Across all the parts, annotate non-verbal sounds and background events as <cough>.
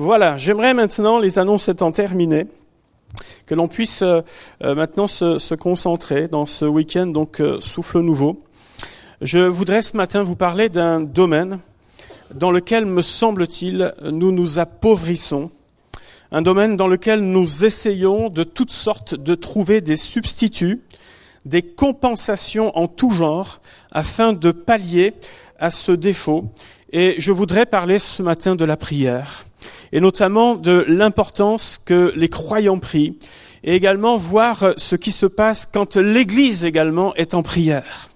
Voilà, j'aimerais maintenant, les annonces étant terminées, que l'on puisse euh, euh, maintenant se, concentrer dans ce week-end, donc euh, souffle nouveau. Je voudrais ce matin vous parler d'un domaine dans lequel, me semble-t-il, nous nous appauvrissons, un domaine dans lequel nous essayons de toutes sortes de trouver des substituts, des compensations en tout genre, afin de pallier à ce défaut. Et je voudrais parler ce matin de la prière et notamment de l'importance que les croyants prient, et également voir ce qui se passe quand l'Église également est en prière.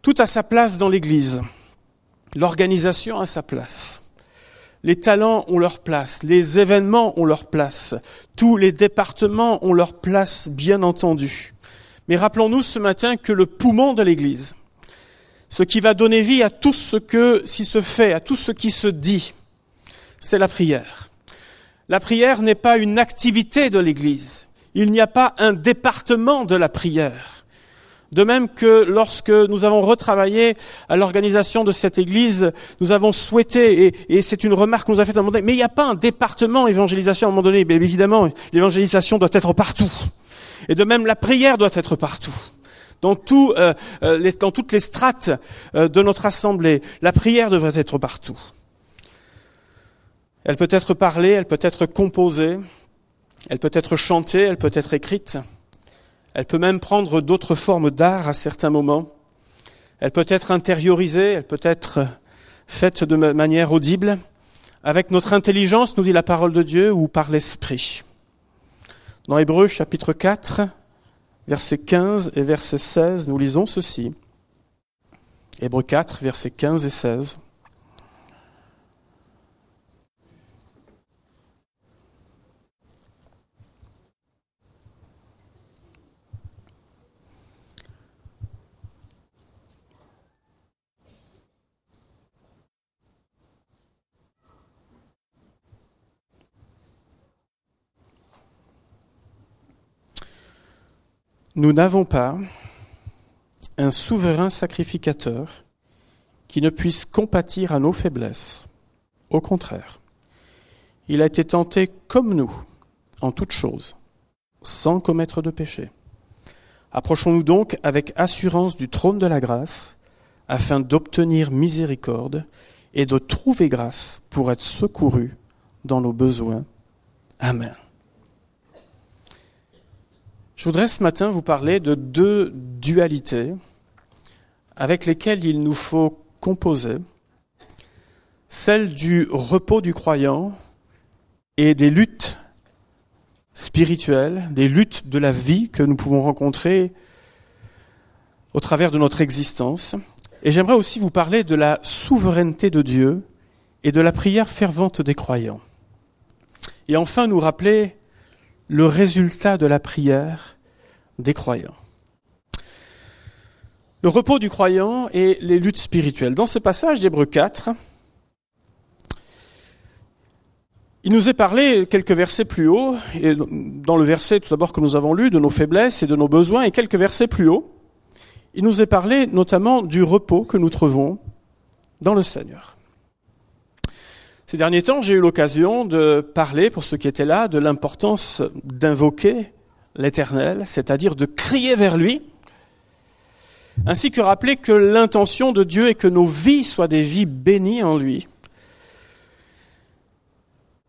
Tout a sa place dans l'Église. L'organisation a sa place. Les talents ont leur place, les événements ont leur place, tous les départements ont leur place, bien entendu. Mais rappelons-nous ce matin que le poumon de l'Église, ce qui va donner vie à tout ce que se fait, à tout ce qui se dit, c'est la prière. La prière n'est pas une activité de l'Église. Il n'y a pas un département de la prière. De même que lorsque nous avons retravaillé à l'organisation de cette Église, nous avons souhaité, et, c'est une remarque qu'on nous a faite à un moment donné, mais il n'y a pas un département évangélisation à un moment donné. Évidemment, l'évangélisation doit être partout. Et de même, la prière doit être partout. Dans, euh, euh, toutes les strates euh, de notre assemblée, la prière devrait être partout. Elle peut être parlée, elle peut être composée, elle peut être chantée, elle peut être écrite, elle peut même prendre d'autres formes d'art à certains moments, elle peut être intériorisée, elle peut être faite de manière audible, avec notre intelligence, nous dit la parole de Dieu, ou par l'esprit. Dans Hébreu chapitre 4, versets 15 et verset 16, nous lisons ceci. Hébreu 4, versets 15 et 16. Nous n'avons pas un souverain sacrificateur qui ne puisse compatir à nos faiblesses. Au contraire, il a été tenté comme nous en toutes choses, sans commettre de péché. Approchons-nous donc avec assurance du trône de la grâce, afin d'obtenir miséricorde et de trouver grâce pour être secourus dans nos besoins. Amen. Je voudrais ce matin vous parler de deux dualités avec lesquelles il nous faut composer, celle du repos du croyant et des luttes spirituelles, des luttes de la vie que nous pouvons rencontrer au travers de notre existence. Et j'aimerais aussi vous parler de la souveraineté de Dieu et de la prière fervente des croyants. Et enfin nous rappeler le résultat de la prière des croyants. Le repos du croyant et les luttes spirituelles. Dans ce passage d'Hébreu 4, il nous est parlé quelques versets plus haut, et dans le verset tout d'abord que nous avons lu, de nos faiblesses et de nos besoins, et quelques versets plus haut, il nous est parlé notamment du repos que nous trouvons dans le Seigneur. Ces derniers temps, j'ai eu l'occasion de parler, pour ceux qui étaient là, de l'importance d'invoquer l'Éternel, c'est-à-dire de crier vers lui, ainsi que rappeler que l'intention de Dieu est que nos vies soient des vies bénies en lui.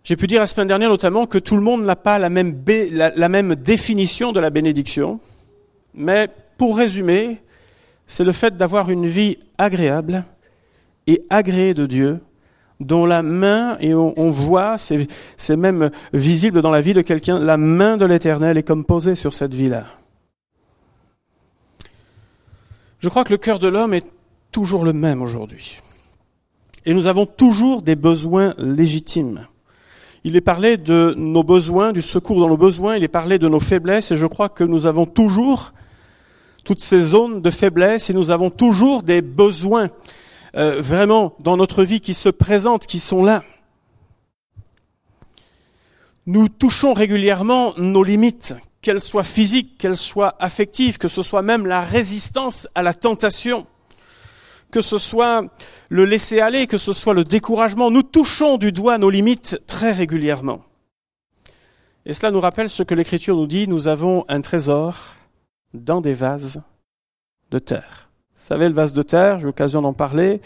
J'ai pu dire la semaine dernière notamment que tout le monde n'a pas la même, la même définition de la bénédiction, mais pour résumer, c'est le fait d'avoir une vie agréable et agréée de Dieu dont la main, et on, voit, c'est même visible dans la vie de quelqu'un, la main de l'Éternel est comme posée sur cette vie-là. Je crois que le cœur de l'homme est toujours le même aujourd'hui. Et nous avons toujours des besoins légitimes. Il est parlé de nos besoins, du secours dans nos besoins, il est parlé de nos faiblesses, et je crois que nous avons toujours toutes ces zones de faiblesse, et nous avons toujours des besoins euh, vraiment dans notre vie qui se présentent, qui sont là. Nous touchons régulièrement nos limites, qu'elles soient physiques, qu'elles soient affectives, que ce soit même la résistance à la tentation que ce soit le laisser aller, que ce soit le découragement, nous touchons du doigt nos limites très régulièrement. Et cela nous rappelle ce que l'Écriture nous dit, nous avons un trésor dans des vases de terre. Vous savez, le vase de terre, j'ai l'occasion d'en parler,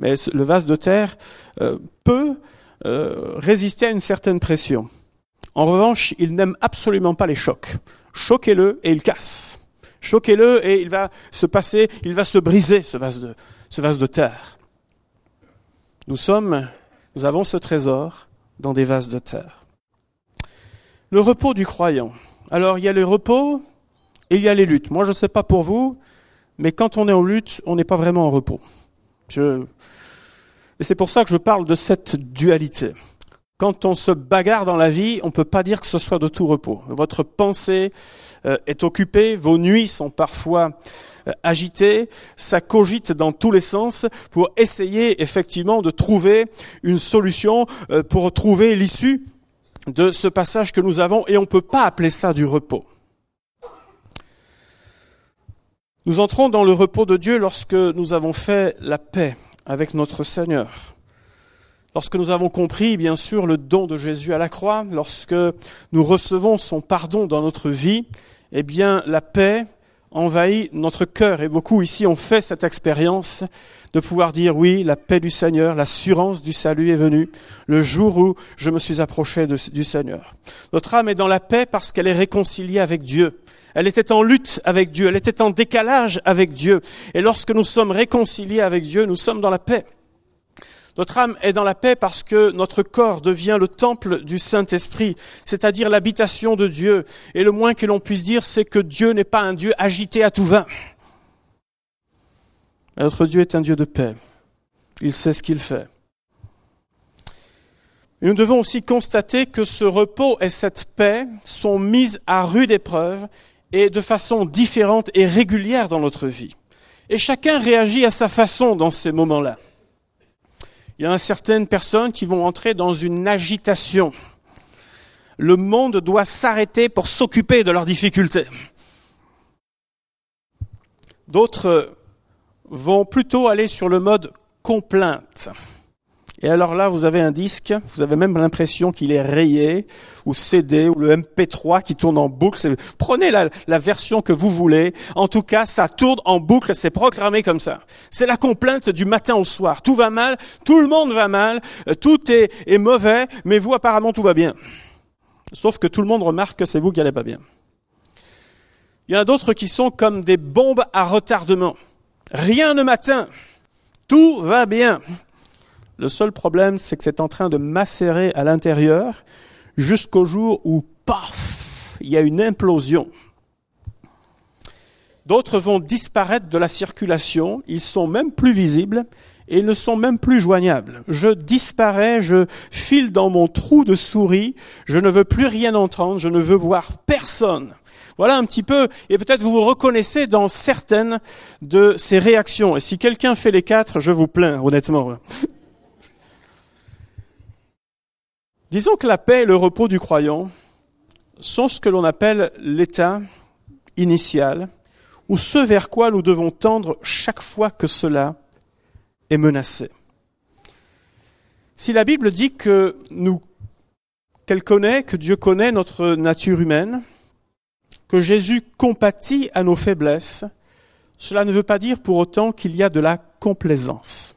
mais le vase de terre euh, peut euh, résister à une certaine pression. En revanche, il n'aime absolument pas les chocs. Choquez-le et il casse. Choquez-le et il va se passer, il va se briser, ce vase de, ce vase de terre. Nous sommes, nous avons ce trésor dans des vases de terre. Le repos du croyant. Alors, il y a le repos et il y a les luttes. Moi, je ne sais pas pour vous, mais quand on est en lutte, on n'est pas vraiment en repos. Et c'est pour ça que je parle de cette dualité. Quand on se bagarre dans la vie, on ne peut pas dire que ce soit de tout repos. Votre pensée euh, est occupée, vos nuits sont parfois euh, agitées, ça cogite dans tous les sens pour essayer effectivement de trouver une solution, euh, pour trouver l'issue de ce passage que nous avons, et on ne peut pas appeler ça du repos. Nous entrons dans le repos de Dieu lorsque nous avons fait la paix avec notre Seigneur. Lorsque nous avons compris, bien sûr, le don de Jésus à la croix, lorsque nous recevons son pardon dans notre vie, eh bien, la paix envahit notre cœur. Et beaucoup ici ont fait cette expérience de pouvoir dire oui, la paix du Seigneur, l'assurance du salut est venue le jour où je me suis approché du Seigneur. Notre âme est dans la paix parce qu'elle est réconciliée avec Dieu. Elle était en lutte avec Dieu, elle était en décalage avec Dieu. Et lorsque nous sommes réconciliés avec Dieu, nous sommes dans la paix. Notre âme est dans la paix parce que notre corps devient le temple du Saint-Esprit, c'est-à-dire l'habitation de Dieu. Et le moins que l'on puisse dire, c'est que Dieu n'est pas un Dieu agité à tout va. Notre Dieu est un Dieu de paix. Il sait ce qu'il fait. Et nous devons aussi constater que ce repos et cette paix sont mises à rude épreuve et de façon différente et régulière dans notre vie. Et chacun réagit à sa façon dans ces moments-là. Il y a certaines personnes qui vont entrer dans une agitation. Le monde doit s'arrêter pour s'occuper de leurs difficultés. D'autres vont plutôt aller sur le mode complainte. Et alors là, vous avez un disque, vous avez même l'impression qu'il est rayé, ou CD, ou le MP3 qui tourne en boucle. Prenez la, version que vous voulez. En tout cas, ça tourne en boucle, c'est programmé comme ça. C'est la complainte du matin au soir. Tout va mal, tout le monde va mal, euh, tout est, mauvais, mais vous, apparemment, tout va bien. Sauf que tout le monde remarque que c'est vous qui n'allez pas bien. Il y en a d'autres qui sont comme des bombes à retardement. Rien ne m'atteint. Tout va bien. Le seul problème, c'est que c'est en train de macérer à l'intérieur jusqu'au jour où, paf, il y a une implosion. D'autres vont disparaître de la circulation, ils sont même plus visibles et ne sont même plus joignables. Je disparais, je file dans mon trou de souris, je ne veux plus rien entendre, je ne veux voir personne. Voilà un petit peu, et peut-être vous vous reconnaissez dans certaines de ces réactions. Et si quelqu'un fait les quatre, je vous plains, honnêtement. Disons que la paix et le repos du croyant sont ce que l'on appelle l'état initial, ou ce vers quoi nous devons tendre chaque fois que cela est menacé. Si la Bible dit que nous, qu'elle connaît, que Dieu connaît notre nature humaine, que Jésus compatit à nos faiblesses, cela ne veut pas dire pour autant qu'il y a de la complaisance.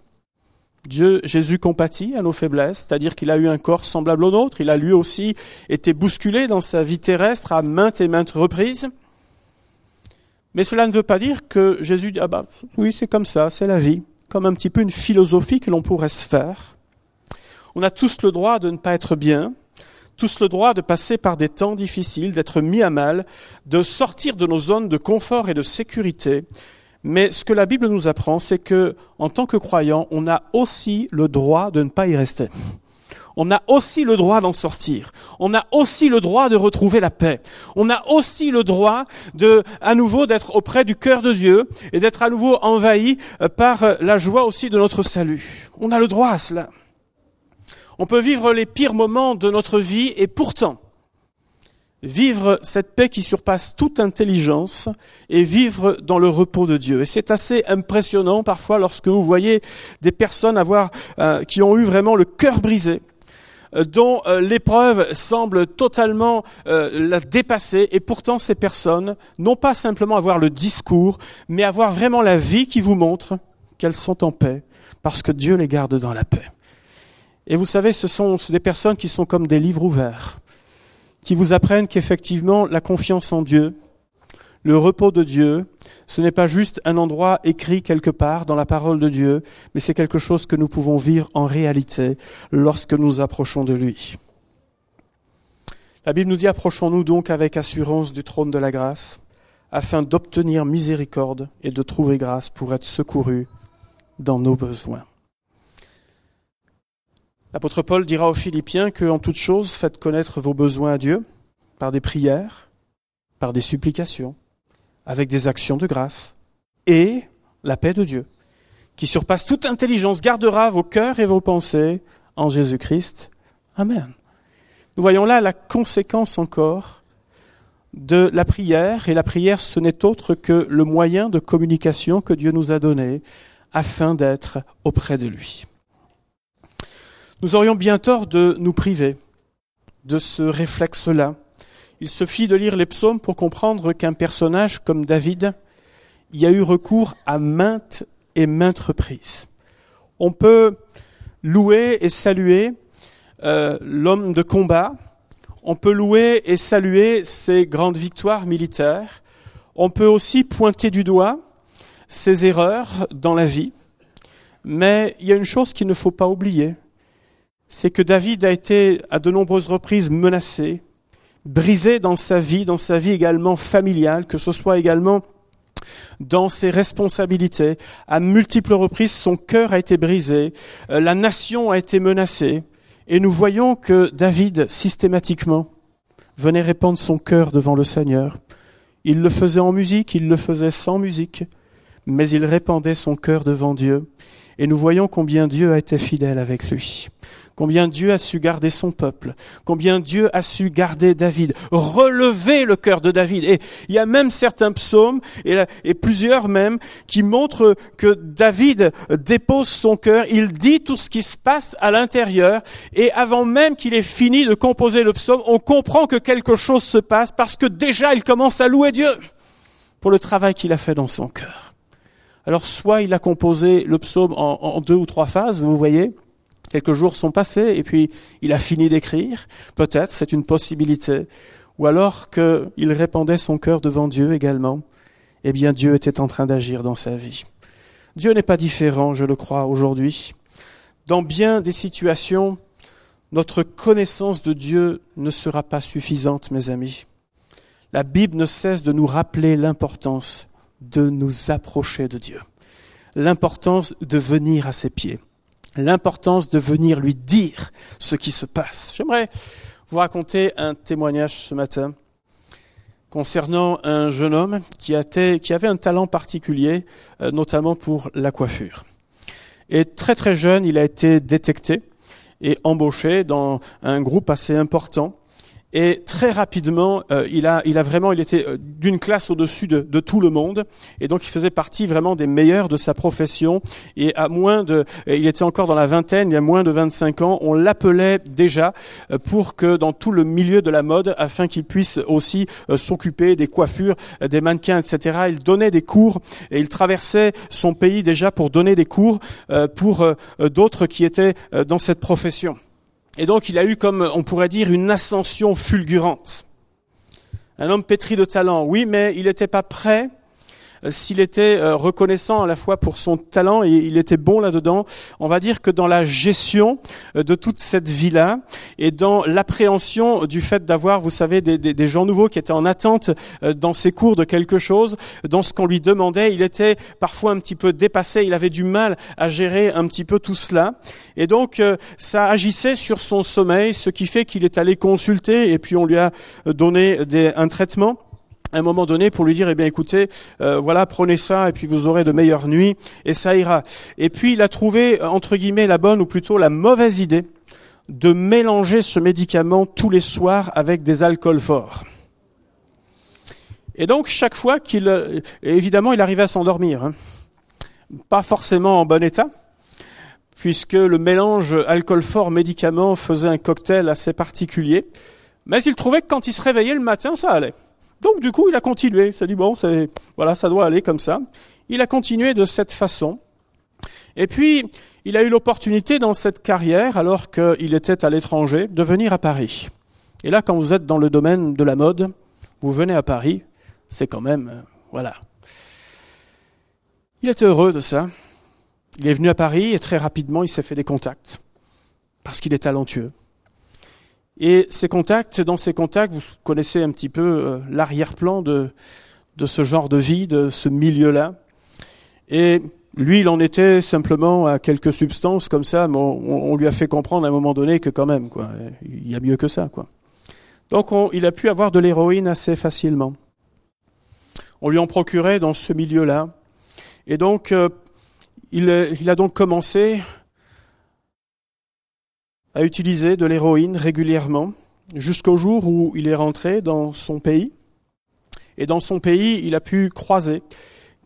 Dieu, Jésus compatit à nos faiblesses, c'est-à-dire qu'il a eu un corps semblable au nôtre, il a lui aussi été bousculé dans sa vie terrestre à maintes et maintes reprises. Mais cela ne veut pas dire que Jésus dit, ah bah, oui, c'est comme ça, c'est la vie, comme un petit peu une philosophie que l'on pourrait se faire. On a tous le droit de ne pas être bien, tous le droit de passer par des temps difficiles, d'être mis à mal, de sortir de nos zones de confort et de sécurité, mais ce que la Bible nous apprend, c'est que, en tant que croyant, on a aussi le droit de ne pas y rester. On a aussi le droit d'en sortir. On a aussi le droit de retrouver la paix. On a aussi le droit de, à nouveau, d'être auprès du cœur de Dieu et d'être à nouveau envahi euh, par euh, la joie aussi de notre salut. On a le droit à cela. On peut vivre les pires moments de notre vie et pourtant, vivre cette paix qui surpasse toute intelligence et vivre dans le repos de Dieu. Et c'est assez impressionnant parfois lorsque vous voyez des personnes avoir euh, qui ont eu vraiment le cœur brisé, euh, dont euh, l'épreuve semble totalement la dépasser, et pourtant ces personnes n'ont pas simplement avoir le discours, mais avoir vraiment la vie qui vous montre qu'elles sont en paix, parce que Dieu les garde dans la paix. Et vous savez, ce sont des personnes qui sont comme des livres ouverts qui vous apprennent qu'effectivement la confiance en Dieu, le repos de Dieu, ce n'est pas juste un endroit écrit quelque part dans la parole de Dieu, mais c'est quelque chose que nous pouvons vivre en réalité lorsque nous approchons de lui. La Bible nous dit approchons-nous donc avec assurance du trône de la grâce, afin d'obtenir miséricorde et de trouver grâce pour être secourus dans nos besoins. L'apôtre Paul dira aux Philippiens que, en toute chose, faites connaître vos besoins à Dieu par des prières, par des supplications, avec des actions de grâce, et la paix de Dieu, qui surpasse toute intelligence, gardera vos cœurs et vos pensées en Jésus-Christ. Amen. Nous voyons là la conséquence encore de la prière, et la prière ce n'est autre que le moyen de communication que Dieu nous a donné afin d'être auprès de lui. Nous aurions bien tort de nous priver de ce réflexe-là. Il suffit de lire les psaumes pour comprendre qu'un personnage comme David y a eu recours à maintes et maintes reprises. On peut louer et saluer euh, l'homme de combat, on peut louer et saluer ses grandes victoires militaires, on peut aussi pointer du doigt ses erreurs dans la vie, mais il y a une chose qu'il ne faut pas oublier, c'est que David a été à de nombreuses reprises menacé, brisé dans sa vie, dans sa vie également familiale, que ce soit également dans ses responsabilités. À multiples reprises, son cœur a été brisé, euh, la nation a été menacée, et nous voyons que David, systématiquement, venait répandre son cœur devant le Seigneur. Il le faisait en musique, il le faisait sans musique, mais il répandait son cœur devant Dieu. Et nous voyons combien Dieu a été fidèle avec lui combien Dieu a su garder son peuple, combien Dieu a su garder David, relever le cœur de David. Et il y a même certains psaumes, et, plusieurs même, qui montrent que David dépose son cœur, il dit tout ce qui se passe à l'intérieur, et avant même qu'il ait fini de composer le psaume, on comprend que quelque chose se passe parce que déjà il commence à louer Dieu pour le travail qu'il a fait dans son cœur. Alors soit il a composé le psaume en deux ou trois phases, vous voyez, Quelques jours sont passés et puis il a fini d'écrire. Peut-être, c'est une possibilité. Ou alors qu'il répandait son cœur devant Dieu également. Eh bien, Dieu était en train d'agir dans sa vie. Dieu n'est pas différent, je le crois, aujourd'hui. Dans bien des situations, notre connaissance de Dieu ne sera pas suffisante, mes amis. La Bible ne cesse de nous rappeler l'importance de nous approcher de Dieu, l'importance de venir à ses pieds l'importance de venir lui dire ce qui se passe. J'aimerais vous raconter un témoignage ce matin concernant un jeune homme qui, avait un talent particulier, euh, notamment pour la coiffure. Et très très jeune, il a été détecté et embauché dans un groupe assez important et très rapidement, euh, il a, vraiment, il était euh, d'une classe au-dessus de, de, tout le monde, et donc il faisait partie vraiment des meilleurs de sa profession. Et à moins de, il était encore dans la vingtaine, il y a moins de 25 ans, on l'appelait déjà euh, pour que dans tout le milieu de la mode, afin qu'il puisse aussi s'occuper des coiffures, des mannequins, etc. Il donnait des cours et il traversait son pays déjà pour donner des cours pour d'autres qui étaient dans cette profession. Et donc il a eu, comme on pourrait dire, une ascension fulgurante. Un homme pétri de talent, oui, mais il n'était pas prêt s'il était euh, reconnaissant à la fois pour son talent et il était bon là-dedans, on va dire que dans la gestion euh, de toute cette vie-là et dans l'appréhension du fait d'avoir, vous savez, des, gens nouveaux qui étaient en attente dans ses cours de quelque chose, dans ce qu'on lui demandait, il était parfois un petit peu dépassé, il avait du mal à gérer un petit peu tout cela. Et donc, ça agissait sur son sommeil, ce qui fait qu'il est allé consulter et puis on lui a donné un traitement un moment donné pour lui dire eh bien écoutez euh, voilà prenez ça et puis vous aurez de meilleures nuits et ça ira et puis il a trouvé entre guillemets la bonne ou plutôt la mauvaise idée de mélanger ce médicament tous les soirs avec des alcools forts. Et donc chaque fois qu'il, évidemment, il arrivait à s'endormir, hein. pas forcément en bon état, puisque le mélange alcool fort médicament faisait un cocktail assez particulier. Mais il trouvait que quand il se réveillait le matin, ça allait. Donc du coup, il a continué. Il s'est dit bon, c'est voilà, ça doit aller comme ça. Il a continué de cette façon. Et puis, il a eu l'opportunité dans cette carrière, alors qu'il était à l'étranger, de venir à Paris. Et là, quand vous êtes dans le domaine de la mode, vous venez à Paris, c'est quand même, euh, voilà. Il était heureux de ça. Il est venu à Paris et très rapidement, il s'est fait des contacts. Parce qu'il est talentueux. Et ces contacts, dans ces contacts, vous connaissez un petit peu euh, l'arrière-plan de, de ce genre de vie, de ce milieu-là. Et lui, il en était simplement à quelques substances comme ça, mais on, lui a fait comprendre à un moment donné que quand même, quoi, il y a mieux que ça, quoi. Donc, il a pu avoir de l'héroïne assez facilement. On lui en procurait dans ce milieu-là. Et donc, euh, il, il, a donc commencé à utiliser de l'héroïne régulièrement jusqu'au jour où il est rentré dans son pays. Et dans son pays, il a pu croiser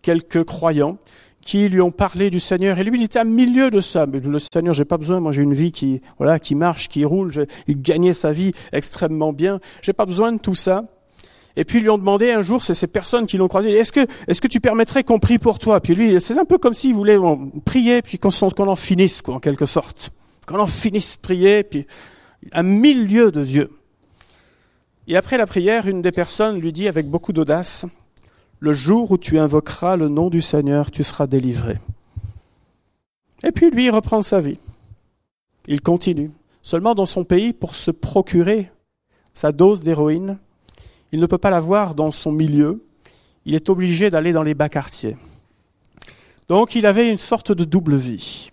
quelques croyants qui lui ont parlé du Seigneur. Et lui, il était à milieu de ça. Mais le Seigneur, j'ai pas besoin. Moi, j'ai une vie qui, voilà, qui marche, qui roule. il gagnait sa vie extrêmement bien. J'ai pas besoin de tout ça. Et puis ils lui ont demandé un jour, c'est ces personnes qui l'ont croisé, est-ce que, est-ce que tu permettrais qu'on prie pour toi? Puis lui, c'est un peu comme s'il voulait prier, puis qu'on, qu'on en finisse, quoi, en quelque sorte. Qu'on en finisse prier, puis à milieu de Dieu. Et après la prière, une des personnes lui dit avec beaucoup d'audace, le jour où tu invoqueras le nom du Seigneur, tu seras délivré. Et puis lui, reprend sa vie. Il continue. Seulement dans son pays, pour se procurer sa dose d'héroïne, il ne peut pas l'avoir dans son milieu. Il est obligé d'aller dans les bas quartiers. Donc il avait une sorte de double vie.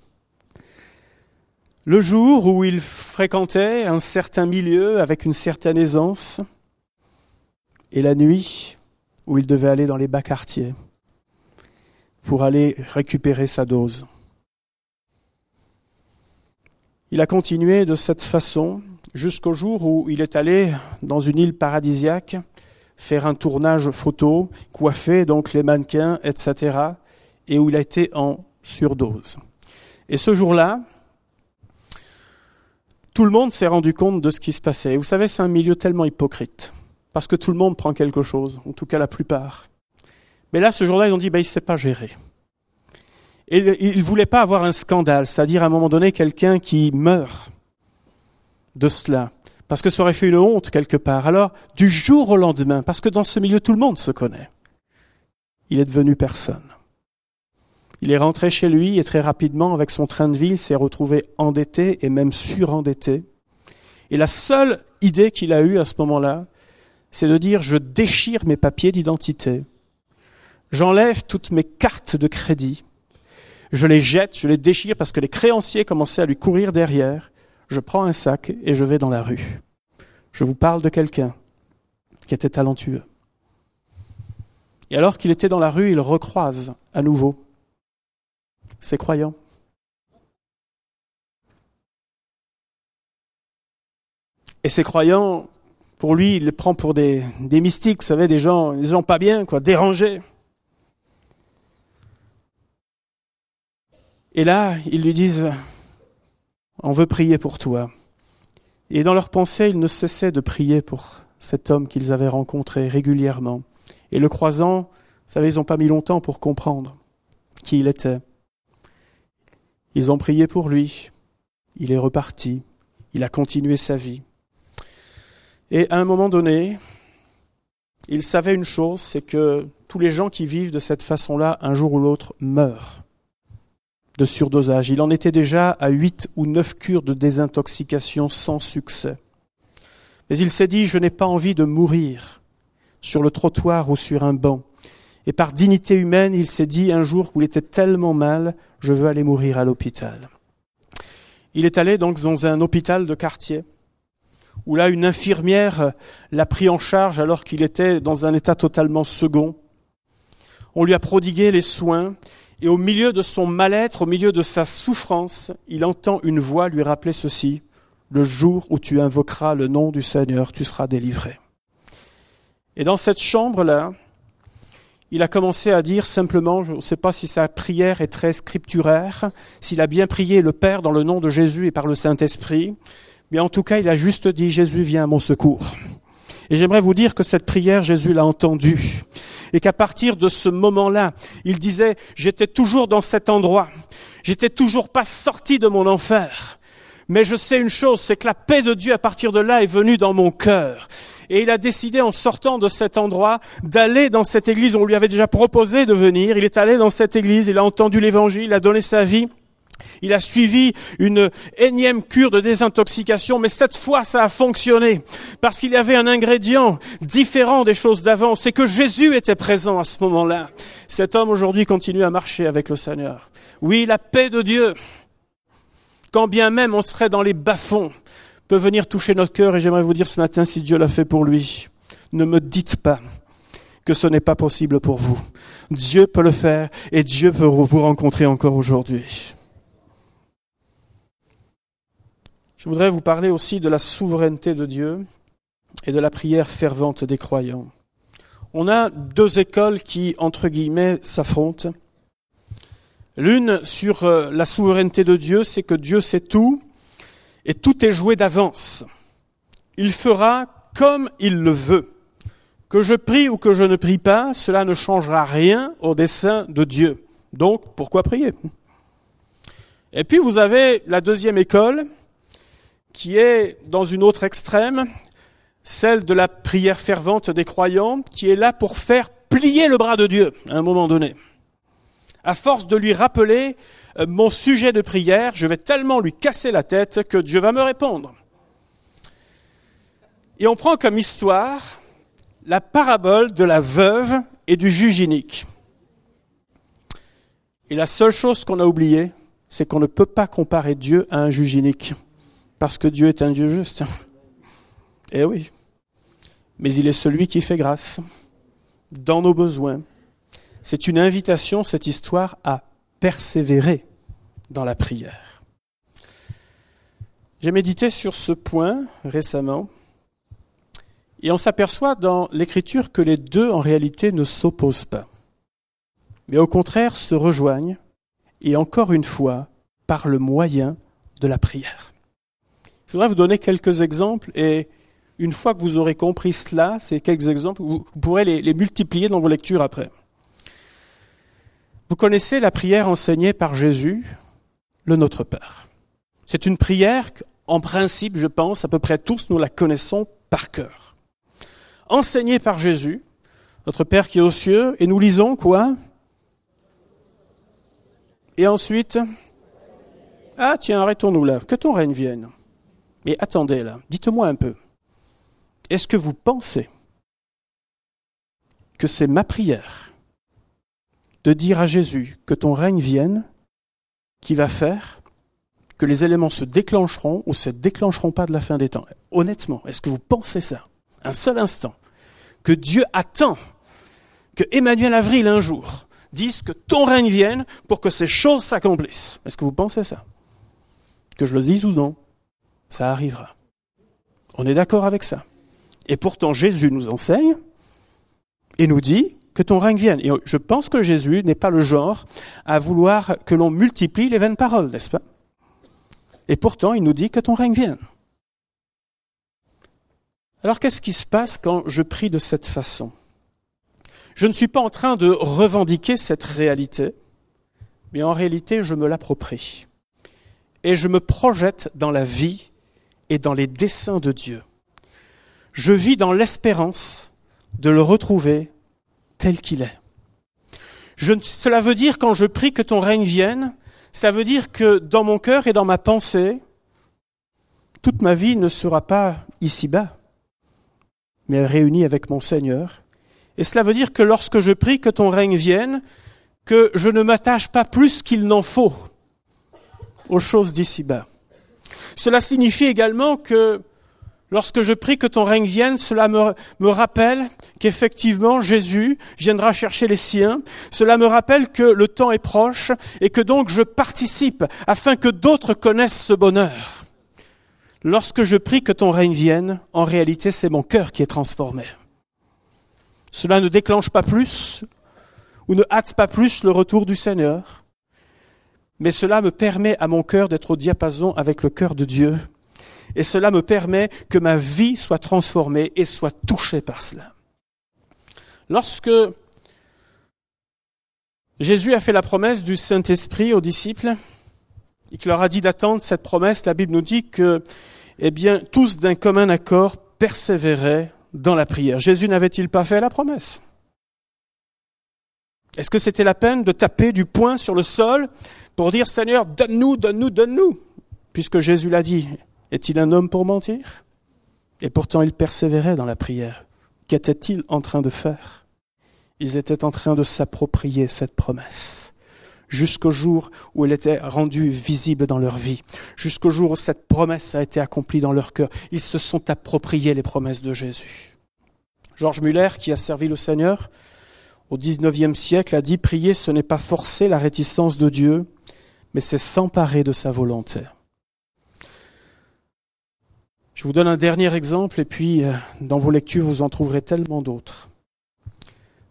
Le jour où il fréquentait un certain milieu avec une certaine aisance, et la nuit où il devait aller dans les bas quartiers pour aller récupérer sa dose. Il a continué de cette façon jusqu'au jour où il est allé dans une île paradisiaque faire un tournage photo, coiffer donc les mannequins, etc., et où il a été en surdose. Et ce jour-là, tout le monde s'est rendu compte de ce qui se passait. Et vous savez, c'est un milieu tellement hypocrite parce que tout le monde prend quelque chose, en tout cas la plupart. Mais là, ce jour-là, ils ont dit, ben, il ne sait pas gérer. Et ils ne voulaient pas avoir un scandale, c'est-à-dire à un moment donné quelqu'un qui meurt de cela, parce que ça aurait fait une honte quelque part. Alors, du jour au lendemain, parce que dans ce milieu, tout le monde se connaît, il est devenu personne. Il est rentré chez lui et très rapidement, avec son train de vie, il s'est retrouvé endetté et même surendetté. Et la seule idée qu'il a eue à ce moment-là, c'est de dire je déchire mes papiers d'identité, j'enlève toutes mes cartes de crédit, je les jette, je les déchire parce que les créanciers commençaient à lui courir derrière, je prends un sac et je vais dans la rue. Je vous parle de quelqu'un qui était talentueux. Et alors qu'il était dans la rue, il recroise à nouveau ses croyants. Et ces croyants pour lui, il les prend pour des, des mystiques, vous savez, des gens, des gens pas bien, quoi, dérangés. Et là, ils lui disent, on veut prier pour toi. Et dans leur pensée, ils ne cessaient de prier pour cet homme qu'ils avaient rencontré régulièrement. Et le croisant, vous savez, ils n'ont pas mis longtemps pour comprendre qui il était. Ils ont prié pour lui. Il est reparti. Il a continué sa vie. Et à un moment donné, il savait une chose, c'est que tous les gens qui vivent de cette façon-là, un jour ou l'autre, meurent de surdosage. Il en était déjà à huit ou neuf cures de désintoxication sans succès. Mais il s'est dit, je n'ai pas envie de mourir sur le trottoir ou sur un banc. Et par dignité humaine, il s'est dit un jour où il était tellement mal, je veux aller mourir à l'hôpital. Il est allé donc dans un hôpital de quartier où là une infirmière l'a pris en charge alors qu'il était dans un état totalement second. On lui a prodigué les soins et au milieu de son mal-être, au milieu de sa souffrance, il entend une voix lui rappeler ceci. le jour où tu invoqueras le nom du Seigneur, tu seras délivré. Et dans cette chambre-là, il a commencé à dire simplement, je ne sais pas si sa prière est très scripturaire, s'il a bien prié le Père dans le nom de Jésus et par le Saint-Esprit, mais en tout cas, il a juste dit, Jésus vient à mon secours. Et j'aimerais vous dire que cette prière, Jésus l'a entendue. Et qu'à partir de ce moment-là, il disait, j'étais toujours dans cet endroit. J'étais toujours pas sorti de mon enfer. Mais je sais une chose, c'est que la paix de Dieu à partir de là est venue dans mon cœur. Et il a décidé en sortant de cet endroit d'aller dans cette église. On lui avait déjà proposé de venir. Il est allé dans cette église, il a entendu l'évangile, il a donné sa vie. Il a suivi une énième cure de désintoxication, mais cette fois ça a fonctionné parce qu'il y avait un ingrédient différent des choses d'avant, c'est que Jésus était présent à ce moment-là. Cet homme aujourd'hui continue à marcher avec le Seigneur. Oui, la paix de Dieu, quand bien même on serait dans les bas-fonds, peut venir toucher notre cœur. Et j'aimerais vous dire ce matin, si Dieu l'a fait pour lui, ne me dites pas que ce n'est pas possible pour vous. Dieu peut le faire et Dieu peut vous rencontrer encore aujourd'hui. Je voudrais vous parler aussi de la souveraineté de Dieu et de la prière fervente des croyants. On a deux écoles qui, entre guillemets, s'affrontent. L'une sur euh, la souveraineté de Dieu, c'est que Dieu sait tout et tout est joué d'avance. Il fera comme il le veut. Que je prie ou que je ne prie pas, cela ne changera rien au dessein de Dieu. Donc, pourquoi prier? Et puis vous avez la deuxième école, qui est dans une autre extrême, celle de la prière fervente des croyants, qui est là pour faire plier le bras de Dieu à un moment donné à force de lui rappeler euh, mon sujet de prière, je vais tellement lui casser la tête que Dieu va me répondre. Et on prend comme histoire la parabole de la veuve et du juge inique. Et la seule chose qu'on a oubliée, c'est qu'on ne peut pas comparer Dieu à un juge inique, parce que Dieu est un Dieu juste. <laughs> Eh oui. Mais il est celui qui fait grâce dans nos besoins, c'est une invitation, cette histoire, à persévérer dans la prière. J'ai médité sur ce point récemment, et on s'aperçoit dans l'écriture que les deux, en réalité, ne s'opposent pas, mais au contraire se rejoignent, et encore une fois, par le moyen de la prière. Je voudrais vous donner quelques exemples, et une fois que vous aurez compris cela, ces quelques exemples, vous pourrez les, multiplier dans vos lectures après. Vous connaissez la prière enseignée par Jésus, le Notre Père. C'est une prière en principe, je pense, à peu près tous nous la connaissons par cœur. Enseignée par Jésus, notre Père qui est aux cieux, et nous lisons quoi? Et ensuite, ah tiens, arrêtons-nous là, que ton règne vienne. Mais attendez là, dites-moi un peu, est-ce que vous pensez que c'est ma prière de dire à Jésus que ton règne vienne, qui va faire que les éléments se déclencheront ou se déclencheront pas de la fin des temps. Honnêtement, est-ce que vous pensez ça? Un seul instant. Que Dieu attend que Emmanuel Avril un jour dise que ton règne vienne pour que ces choses s'accomplissent. Est-ce que vous pensez ça? Que je le dise ou non Ça arrivera. On est d'accord avec ça. Et pourtant Jésus nous enseigne et nous dit que ton règne vienne. Et je pense que Jésus n'est pas le genre à vouloir que l'on multiplie les vaines paroles, n'est-ce pas? Et pourtant, il nous dit que ton règne vienne. Alors qu'est-ce qui se passe quand je prie de cette façon? Je ne suis pas en train de revendiquer cette réalité, mais en réalité, je me l'approprie. Et je me projette dans la vie et dans les desseins de Dieu. Je vis dans l'espérance de le retrouver tel qu'il est. Cela veut dire quand je prie que ton règne vienne, cela veut dire que dans mon cœur et dans ma pensée, toute ma vie ne sera pas ici-bas, mais réunie avec mon Seigneur. Et cela veut dire que lorsque je prie que ton règne vienne, que je ne m'attache pas plus qu'il n'en faut aux choses d'ici-bas. Cela signifie également que Lorsque je prie que ton règne vienne, cela me rappelle qu'effectivement Jésus viendra chercher les siens. Cela me rappelle que le temps est proche et que donc je participe afin que d'autres connaissent ce bonheur. lorsque je prie que ton règne vienne, en réalité c'est mon cœur qui est transformé. Cela ne déclenche pas plus ou ne hâte pas plus le retour du Seigneur, mais cela me permet à mon cœur d'être au diapason avec le cœur de Dieu, et cela me permet que ma vie soit transformée et soit touchée par cela. Lorsque Jésus a fait la promesse du Saint-Esprit aux disciples, et qu'il leur a dit d'attendre cette promesse, la Bible nous dit que, eh bien, tous d'un commun accord persévéraient dans la prière. Jésus n'avait-il pas fait la promesse? Est-ce que c'était la peine de taper du poing sur le sol pour dire Seigneur, donne-nous, donne-nous, donne-nous? Puisque Jésus l'a dit, est-il un homme pour mentir? Et pourtant il persévérait dans la prière. Qu'était-il en train de faire? Ils étaient en train de s'approprier cette promesse jusqu'au jour où elle était rendue visible dans leur vie, jusqu'au jour où cette promesse a été accomplie dans leur cœur. Ils se sont appropriés les promesses de Jésus. Georges Muller, qui a servi le Seigneur au XIXe siècle, a dit Prier, ce n'est pas forcer la réticence de Dieu, mais c'est s'emparer de sa volonté. Je vous donne un dernier exemple et puis euh, dans vos lectures vous en trouverez tellement d'autres.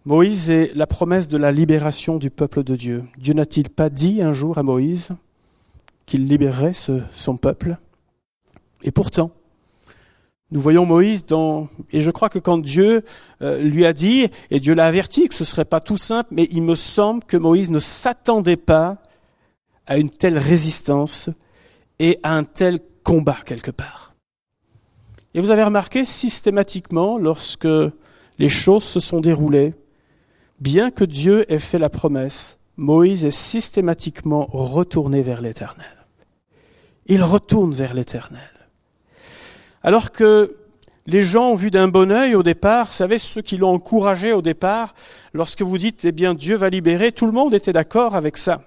Moïse est la promesse de la libération du peuple de Dieu. Dieu n'a-t-il pas dit un jour à Moïse qu'il libérerait son peuple? Et pourtant, nous voyons Moïse dans, et je crois que quand Dieu euh, lui a dit, et Dieu l'a averti que ce serait pas tout simple, mais il me semble que Moïse ne s'attendait pas à une telle résistance et à un tel combat quelque part. Et vous avez remarqué systématiquement, lorsque les choses se sont déroulées, bien que Dieu ait fait la promesse, Moïse est systématiquement retourné vers l'Éternel. Il retourne vers l'Éternel. Alors que les gens ont vu d'un bon œil au départ, vous savez, ceux qui l'ont encouragé au départ, lorsque vous dites, eh bien, Dieu va libérer, tout le monde était d'accord avec ça.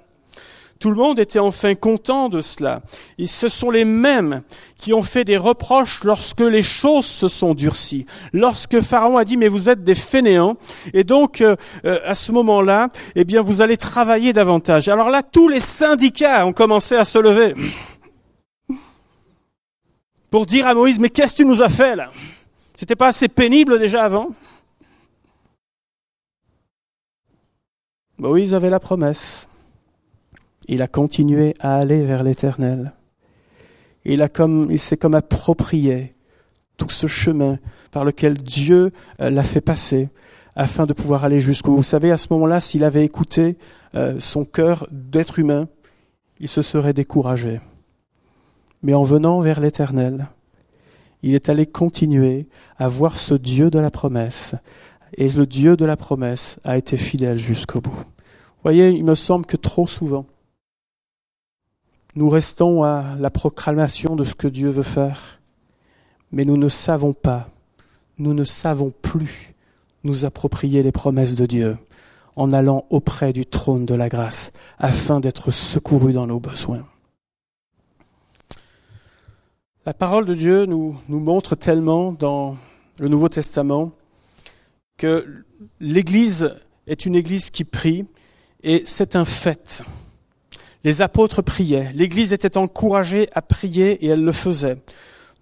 Tout le monde était enfin content de cela. Et ce sont les mêmes qui ont fait des reproches lorsque les choses se sont durcies. Lorsque Pharaon a dit mais vous êtes des fainéants et donc euh, euh, à ce moment-là, eh bien vous allez travailler davantage. Alors là tous les syndicats ont commencé à se lever pour dire à Moïse mais qu'est-ce que tu nous as fait là? C'était pas assez pénible déjà avant? Moïse avait la promesse il a continué à aller vers l'éternel. Il a comme, il s'est comme approprié tout ce chemin par lequel Dieu euh, l'a fait passer afin de pouvoir aller jusqu'où. Vous savez, à ce moment-là, s'il avait écouté euh, son cœur d'être humain, il se serait découragé. Mais en venant vers l'éternel, il est allé continuer à voir ce Dieu de la promesse. Et le Dieu de la promesse a été fidèle jusqu'au bout. Vous voyez, il me semble que trop souvent, nous restons à la proclamation de ce que Dieu veut faire, mais nous ne savons pas, nous ne savons plus nous approprier les promesses de Dieu en allant auprès du trône de la grâce afin d'être secourus dans nos besoins. La parole de Dieu nous, nous montre tellement dans le Nouveau Testament que l'Église est une Église qui prie et c'est un fait. Les apôtres priaient, l'Église était encouragée à prier et elle le faisait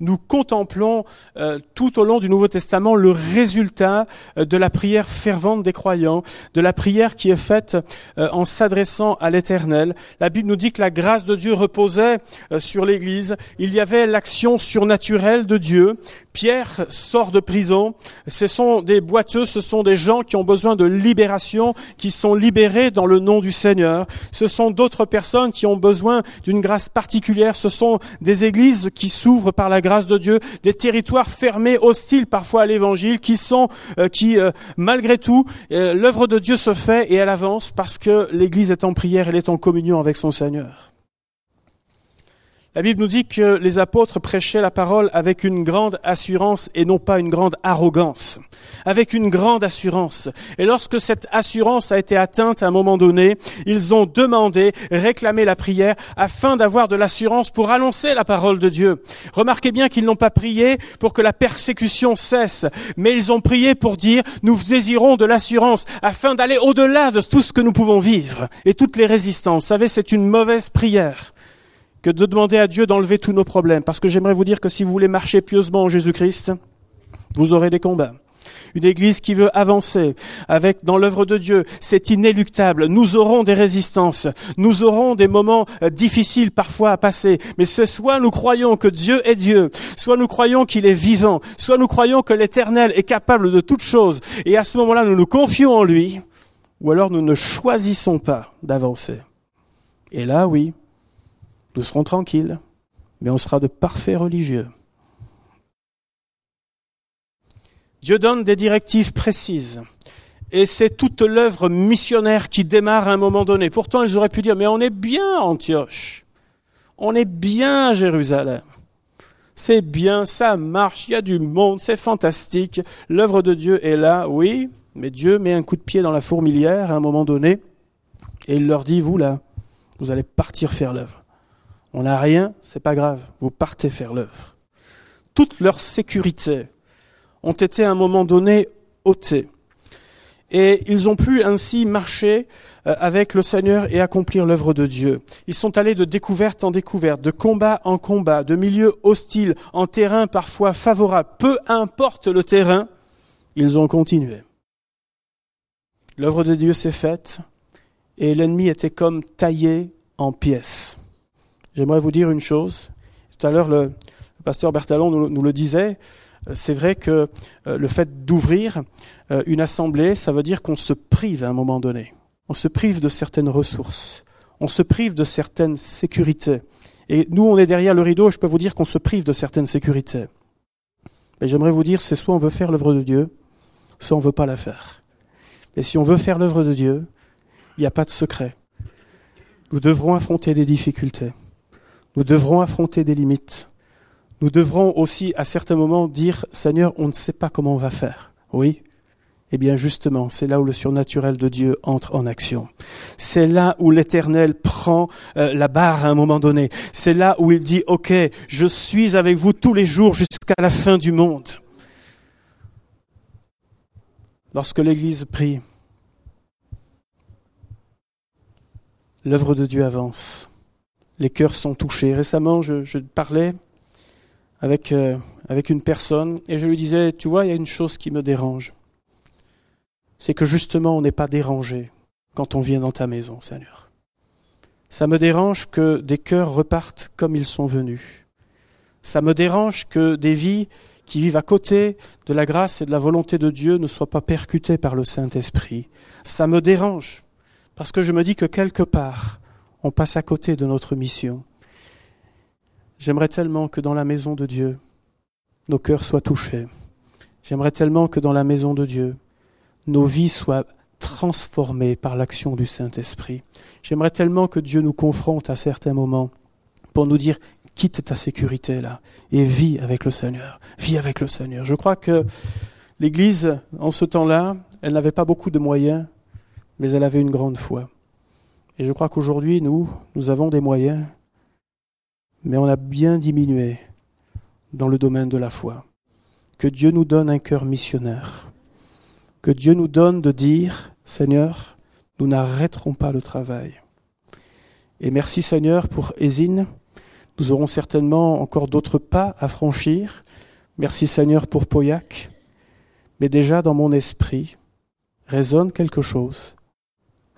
nous contemplons euh, tout au long du Nouveau Testament le résultat euh, de la prière fervente des croyants, de la prière qui est faite euh, en s'adressant à l'Éternel. La Bible nous dit que la grâce de Dieu reposait sur l'Église. Il y avait l'action surnaturelle de Dieu. Pierre sort de prison. Ce sont des boiteux, ce sont des gens qui ont besoin de libération, qui sont libérés dans le nom du Seigneur. Ce sont d'autres personnes qui ont besoin d'une grâce particulière. Ce sont des églises qui s'ouvrent par la grâce de Dieu, des territoires fermés, hostiles parfois à l'évangile, qui sont, euh, qui euh, malgré tout, euh, l'œuvre de Dieu se fait et elle avance parce que l'Église est en prière, elle est en communion avec son Seigneur. La Bible nous dit que les apôtres prêchaient la parole avec une grande assurance et non pas une grande arrogance. Avec une grande assurance. Et lorsque cette assurance a été atteinte à un moment donné, ils ont demandé, réclamé la prière afin d'avoir de l'assurance pour annoncer la parole de Dieu. Remarquez bien qu'ils n'ont pas prié pour que la persécution cesse, mais ils ont prié pour dire, nous désirons de l'assurance afin d'aller au-delà de tout ce que nous pouvons vivre et toutes les résistances. Vous savez, c'est une mauvaise prière que de demander à Dieu d'enlever tous nos problèmes. Parce que j'aimerais vous dire que si vous voulez marcher pieusement en Jésus-Christ, vous aurez des combats. Une église qui veut avancer avec dans l'œuvre de Dieu, c'est inéluctable. Nous aurons des résistances, nous aurons des moments euh, difficiles parfois à passer, mais ce soit nous croyons que Dieu est Dieu, soit nous croyons qu'il est vivant, soit nous croyons que l'Éternel est capable de toutes choses, et à ce moment-là nous nous confions en lui, ou alors nous ne choisissons pas d'avancer. Et là, oui, nous serons tranquilles, mais on sera de parfaits religieux. Dieu donne des directives précises. Et c'est toute l'œuvre missionnaire qui démarre à un moment donné. Pourtant, ils auraient pu dire, mais on est bien Antioche. On est bien Jérusalem. C'est bien, ça marche, il y a du monde, c'est fantastique. L'œuvre de Dieu est là, oui, mais Dieu met un coup de pied dans la fourmilière à un moment donné. Et il leur dit, vous là, vous allez partir faire l'œuvre. On n'a rien, c'est pas grave, vous partez faire l'œuvre. Toute leur sécurité ont été à un moment donné ôtées. Et ils ont pu ainsi marcher euh, avec le Seigneur et accomplir l'œuvre de Dieu. Ils sont allés de découverte en découverte, de combat en combat, de milieu hostile, en terrain parfois favorable. Peu importe le terrain, ils ont continué. L'œuvre de Dieu s'est faite et l'ennemi était comme taillé en pièces. J'aimerais vous dire une chose. Tout à l'heure, le, pasteur Bertalon nous, le disait. Euh, c'est vrai que euh, le fait d'ouvrir euh, une assemblée, ça veut dire qu'on se prive à un moment donné. On se prive de certaines ressources. On se prive de certaines sécurités. Et nous, on est derrière le rideau, je peux vous dire qu'on se prive de certaines sécurités. Mais j'aimerais vous dire, c'est soit on veut faire l'œuvre de Dieu, soit on veut pas la faire. Et si on veut faire l'œuvre de Dieu, il n'y a pas de secret. Nous devrons affronter des difficultés. Nous devrons affronter des limites. Nous devrons aussi, à certains moments, dire, Seigneur, on ne sait pas comment on va faire. Oui. Eh bien, justement, c'est là où le surnaturel de Dieu entre en action. C'est là où l'Éternel prend euh, la barre à un moment donné. C'est là où il dit, OK, je suis avec vous tous les jours jusqu'à la fin du monde. Lorsque l'Église prie, l'œuvre de Dieu avance les cœurs sont touchés. Récemment, je, parlais avec, euh, avec une personne et je lui disais, tu vois, il y a une chose qui me dérange. C'est que justement, on n'est pas dérangé quand on vient dans ta maison, Seigneur. Ça me dérange que des cœurs repartent comme ils sont venus. Ça me dérange que des vies qui vivent à côté de la grâce et de la volonté de Dieu ne soient pas percutées par le Saint-Esprit. Ça me dérange parce que je me dis que quelque part, on passe à côté de notre mission. J'aimerais tellement que dans la maison de Dieu, nos cœurs soient touchés. J'aimerais tellement que dans la maison de Dieu, nos vies soient transformées par l'action du Saint-Esprit. J'aimerais tellement que Dieu nous confronte à certains moments pour nous dire quitte ta sécurité là et vis avec le Seigneur, vis avec le Seigneur. Je crois que l'Église, en ce temps-là, elle n'avait pas beaucoup de moyens, mais elle avait une grande foi. Et je crois qu'aujourd'hui, nous, nous avons des moyens, mais on a bien diminué dans le domaine de la foi. Que Dieu nous donne un cœur missionnaire. Que Dieu nous donne de dire, Seigneur, nous n'arrêterons pas le travail. Et merci Seigneur pour Ésine. Nous aurons certainement encore d'autres pas à franchir. Merci Seigneur pour Pauillac. Mais déjà dans mon esprit résonne quelque chose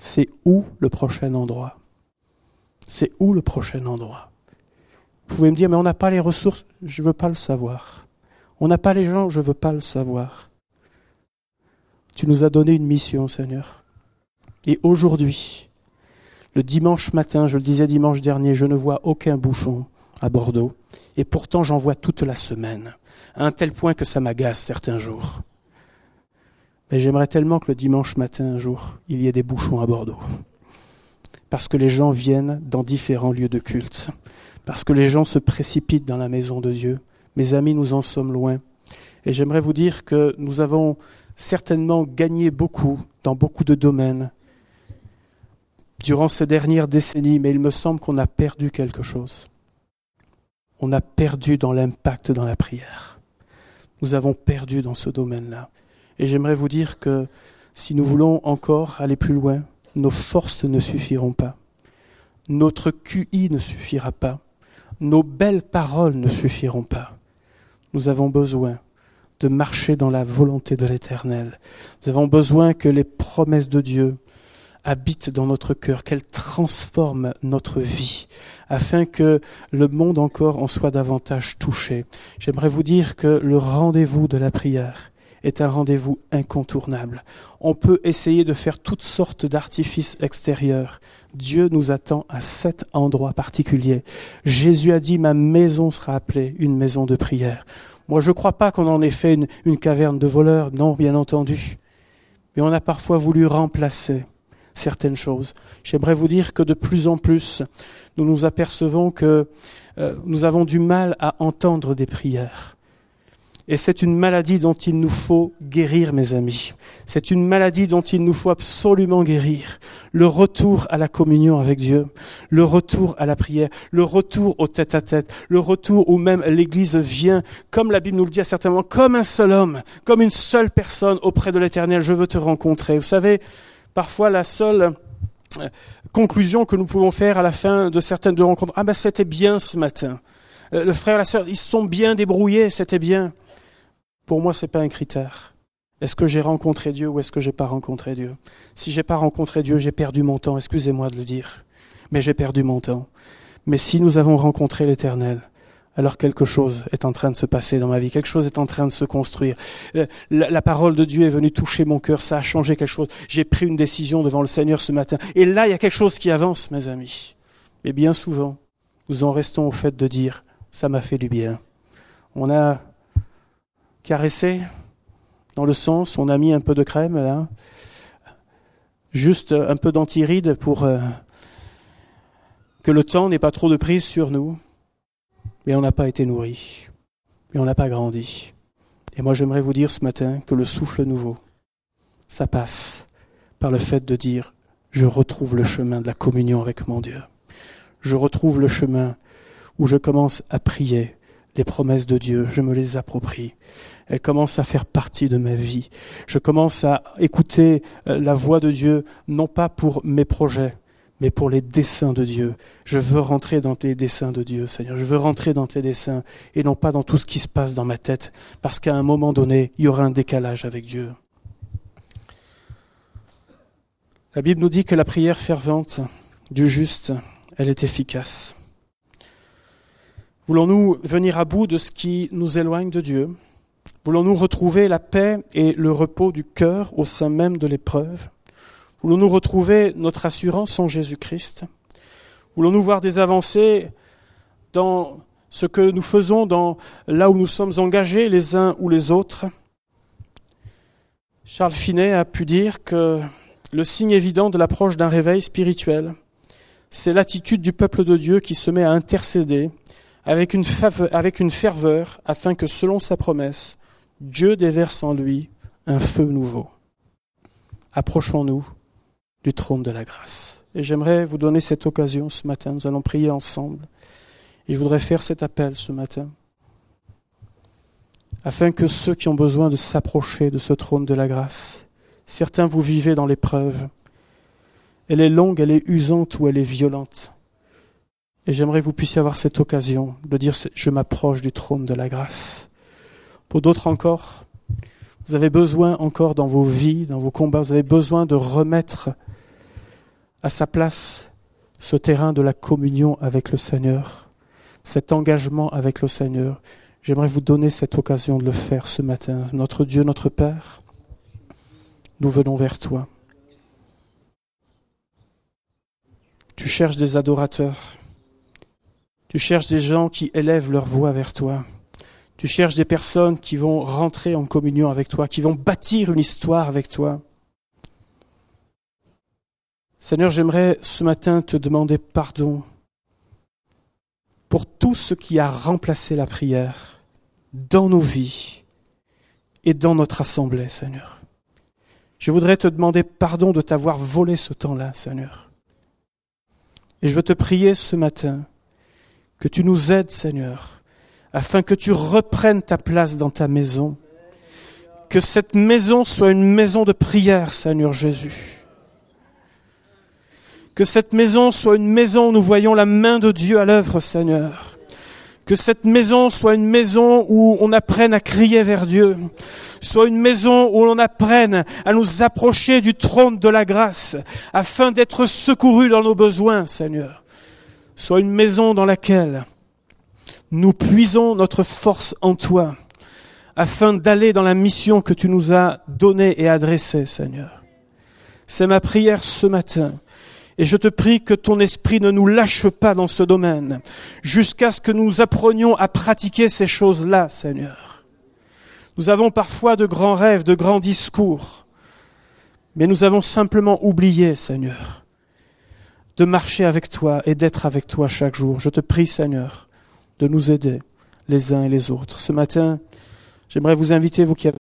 c'est où le prochain endroit? C'est où le prochain endroit? Vous pouvez me dire, mais on n'a pas les ressources, je ne veux pas le savoir. On n'a pas les gens, je ne veux pas le savoir. Tu nous as donné une mission, Seigneur. Et aujourd'hui, le dimanche matin, je le disais dimanche dernier, je ne vois aucun bouchon à Bordeaux. Et pourtant, j'en vois toute la semaine, à un tel point que ça m'agace certains jours. Mais j'aimerais tellement que le dimanche matin, un jour, il y ait des bouchons à Bordeaux. Parce que les gens viennent dans différents lieux de culte. Parce que les gens se précipitent dans la maison de Dieu. Mes amis, nous en sommes loin. Et j'aimerais vous dire que nous avons certainement gagné beaucoup dans beaucoup de domaines durant ces dernières décennies, mais il me semble qu'on a perdu quelque chose. On a perdu dans l'impact dans la prière. Nous avons perdu dans ce domaine-là. Et j'aimerais vous dire que si nous voulons encore aller plus loin, nos forces ne suffiront pas. Notre QI ne suffira pas. nos belles paroles ne suffiront pas. Nous avons besoin de marcher dans la volonté de l'Éternel. Nous avons besoin que les promesses de Dieu habitent dans notre cœur, qu'elles transforment notre vie, afin que le monde encore en soit davantage touché. J'aimerais vous dire que le rendez-vous de la prière est un rendez-vous incontournable. On peut essayer de faire toutes sortes d'artifices extérieurs. Dieu nous attend à cet endroit particulier. Jésus a dit, ma maison sera appelée une maison de prière. Moi, je ne crois pas qu'on en ait fait une, caverne de voleurs, non, bien entendu. Mais on a parfois voulu remplacer certaines choses. J'aimerais vous dire que de plus en plus, nous nous apercevons que euh, nous avons du mal à entendre des prières. Et c'est une maladie dont il nous faut guérir, mes amis. C'est une maladie dont il nous faut absolument guérir. Le retour à la communion avec Dieu, le retour à la prière, le retour au tête-à-tête, le retour où même l'Église vient, comme la Bible nous le dit à certains moments, comme un seul homme, comme une seule personne auprès de l'Éternel. Je veux te rencontrer. Vous savez, parfois la seule euh, conclusion que nous pouvons faire à la fin de certaines de rencontres, ah ben c'était bien ce matin. Euh, le frère et la sœur, ils se sont bien débrouillés, c'était bien. Pour moi, c'est pas un critère. Est-ce que j'ai rencontré Dieu ou est-ce que j'ai pas rencontré Dieu? Si j'ai pas rencontré Dieu, j'ai perdu mon temps. Excusez-moi de le dire, mais j'ai perdu mon temps. Mais si nous avons rencontré l'Éternel, alors quelque chose est en train de se passer dans ma vie, quelque chose est en train de se construire. Euh, la, la, parole de Dieu est venue toucher mon cœur, ça a changé quelque chose. J'ai pris une décision devant le Seigneur ce matin. Et là, il y a quelque chose qui avance, mes amis. Mais bien souvent, nous en restons au fait de dire, ça m'a fait du bien. On a caresser dans le sens, on a mis un peu de crème là, juste un peu d'antiride pour euh, que le temps n'ait pas trop de prise sur nous, mais on n'a pas été nourri, mais on n'a pas grandi. Et moi j'aimerais vous dire ce matin que le souffle nouveau, ça passe par le fait de dire je retrouve le chemin de la communion avec mon Dieu. Je retrouve le chemin où je commence à prier les promesses de Dieu, je me les approprie elle commence à faire partie de ma vie. Je commence à écouter euh, la voix de Dieu, non pas pour mes projets, mais pour les desseins de Dieu. Je veux rentrer dans tes desseins de Dieu, Seigneur. Je veux rentrer dans tes desseins et non pas dans tout ce qui se passe dans ma tête, parce qu'à un moment donné, il y aura un décalage avec Dieu. La Bible nous dit que la prière fervente du juste, elle est efficace. Voulons-nous venir à bout de ce qui nous éloigne de Dieu? Voulons-nous retrouver la paix et le repos du cœur au sein même de l'épreuve? Voulons-nous retrouver notre assurance en Jésus-Christ? Voulons-nous voir des avancées dans ce que nous faisons, dans là où nous sommes engagés les uns ou les autres? Charles Finet a pu dire que le signe évident de l'approche d'un réveil spirituel, c'est l'attitude du peuple de Dieu qui se met à intercéder avec une, ferveur afin que, selon sa promesse, Dieu déverse en lui un feu nouveau. Approchons-nous du trône de la grâce. Et j'aimerais vous donner cette occasion ce matin. Nous allons prier ensemble. Et je voudrais faire cet appel ce matin. Afin que ceux qui ont besoin de s'approcher de ce trône de la grâce, certains vous vivez dans l'épreuve. Elle est longue, elle est usante ou elle est violente. Et j'aimerais que vous puissiez avoir cette occasion de dire je m'approche du trône de la grâce. Pour d'autres encore, vous avez besoin encore dans vos vies, dans vos combats, vous avez besoin de remettre à sa place ce terrain de la communion avec le Seigneur, cet engagement avec le Seigneur. J'aimerais vous donner cette occasion de le faire ce matin. Notre Dieu, notre Père, nous venons vers toi. Tu cherches des adorateurs. Tu cherches des gens qui élèvent leur voix vers toi. Tu cherches des personnes qui vont rentrer en communion avec toi, qui vont bâtir une histoire avec toi. Seigneur, j'aimerais ce matin te demander pardon pour tout ce qui a remplacé la prière dans nos vies et dans notre assemblée, Seigneur. Je voudrais te demander pardon de t'avoir volé ce temps-là, Seigneur. Et je veux te prier ce matin que tu nous aides, Seigneur, afin que tu reprennes ta place dans ta maison. Que cette maison soit une maison de prière, Seigneur Jésus. Que cette maison soit une maison où nous voyons la main de Dieu à l'œuvre, Seigneur. Que cette maison soit une maison où on apprenne à crier vers Dieu, soit une maison où l'on apprenne à nous approcher du trône de la grâce, afin d'être secourus dans nos besoins, Seigneur. Soit une maison dans laquelle nous puisons notre force en toi, afin d'aller dans la mission que tu nous as donnée et adressée, Seigneur. C'est ma prière ce matin et je te prie que ton esprit ne nous lâche pas dans ce domaine, jusqu'à ce que nous apprenions à pratiquer ces choses-là, Seigneur. Nous avons parfois de grands rêves, de grands discours, mais nous avons simplement oublié, Seigneur, de marcher avec toi et d'être avec toi chaque jour. Je te prie, Seigneur, de nous aider les uns et les autres. Ce matin, j'aimerais vous inviter, vous qui avez